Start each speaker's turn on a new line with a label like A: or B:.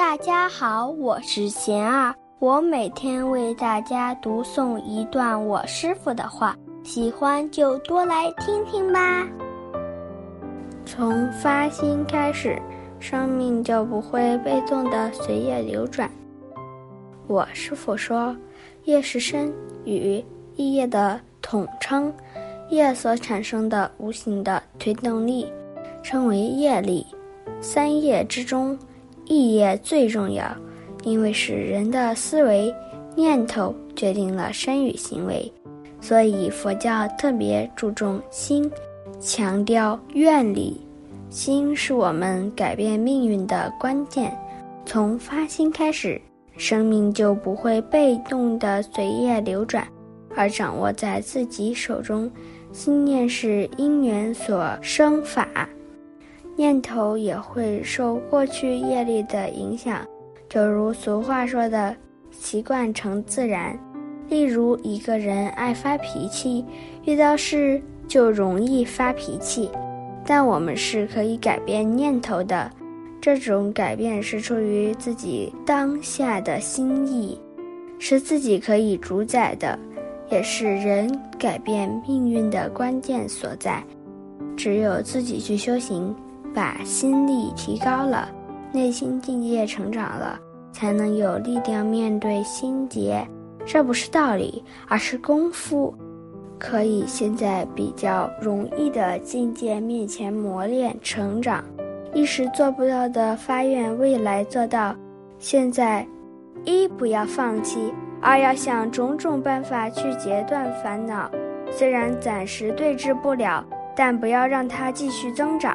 A: 大家好，我是贤儿，我每天为大家读诵一段我师傅的话，喜欢就多来听听吧。从发心开始，生命就不会被动的随业流转。我师傅说，业是身与意业的统称，业所产生的无形的推动力，称为业力。三业之中，意业最重要，因为是人的思维念头决定了身与行为，所以佛教特别注重心。强调愿力，心是我们改变命运的关键。从发心开始，生命就不会被动的随业流转，而掌握在自己手中。心念是因缘所生法，念头也会受过去业力的影响。就如俗话说的“习惯成自然”。例如，一个人爱发脾气，遇到事。就容易发脾气，但我们是可以改变念头的。这种改变是出于自己当下的心意，是自己可以主宰的，也是人改变命运的关键所在。只有自己去修行，把心力提高了，内心境界成长了，才能有力量面对心结。这不是道理，而是功夫。可以现在比较容易的境界面前磨练成长，一时做不到的发愿未来做到。现在，一不要放弃，二要想种种办法去截断烦恼。虽然暂时对治不了，但不要让它继续增长。